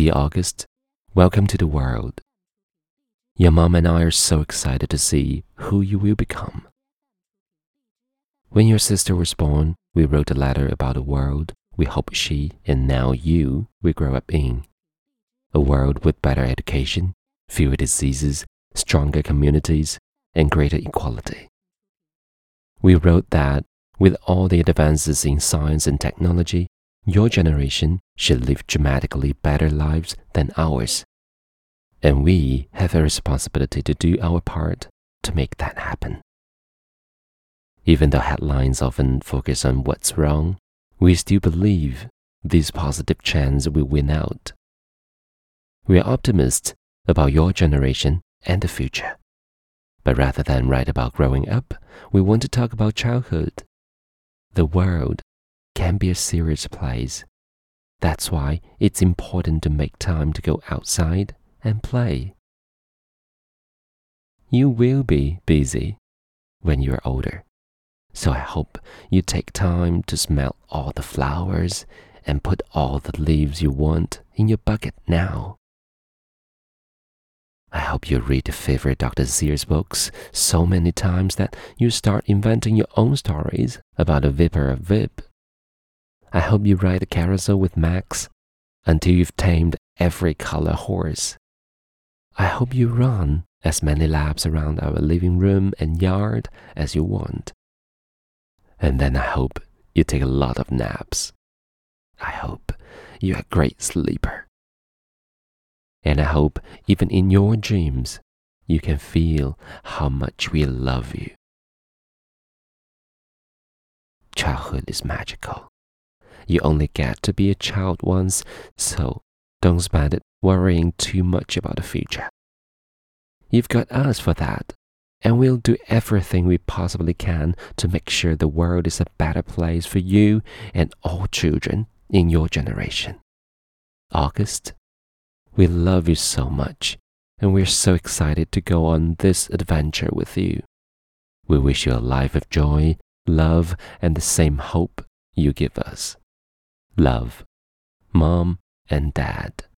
Dear August, welcome to the world. Your mom and I are so excited to see who you will become. When your sister was born, we wrote a letter about a world we hope she and now you will grow up in. A world with better education, fewer diseases, stronger communities, and greater equality. We wrote that with all the advances in science and technology, your generation should live dramatically better lives than ours. And we have a responsibility to do our part to make that happen. Even though headlines often focus on what's wrong, we still believe this positive chance will win out. We are optimists about your generation and the future. But rather than write about growing up, we want to talk about childhood. The world can be a serious place. That's why it's important to make time to go outside and play. You will be busy when you're older, so I hope you take time to smell all the flowers and put all the leaves you want in your bucket now. I hope you read your favorite Dr. Seuss books so many times that you start inventing your own stories about a Vipper of Vipp. I hope you ride the carousel with Max until you've tamed every color horse. I hope you run as many laps around our living room and yard as you want. And then I hope you take a lot of naps. I hope you're a great sleeper. And I hope even in your dreams, you can feel how much we love you. Childhood is magical. You only get to be a child once, so don't spend it worrying too much about the future. You've got us for that, and we'll do everything we possibly can to make sure the world is a better place for you and all children in your generation. August we love you so much, and we're so excited to go on this adventure with you. We wish you a life of joy, love, and the same hope you give us. Love, Mom and Dad.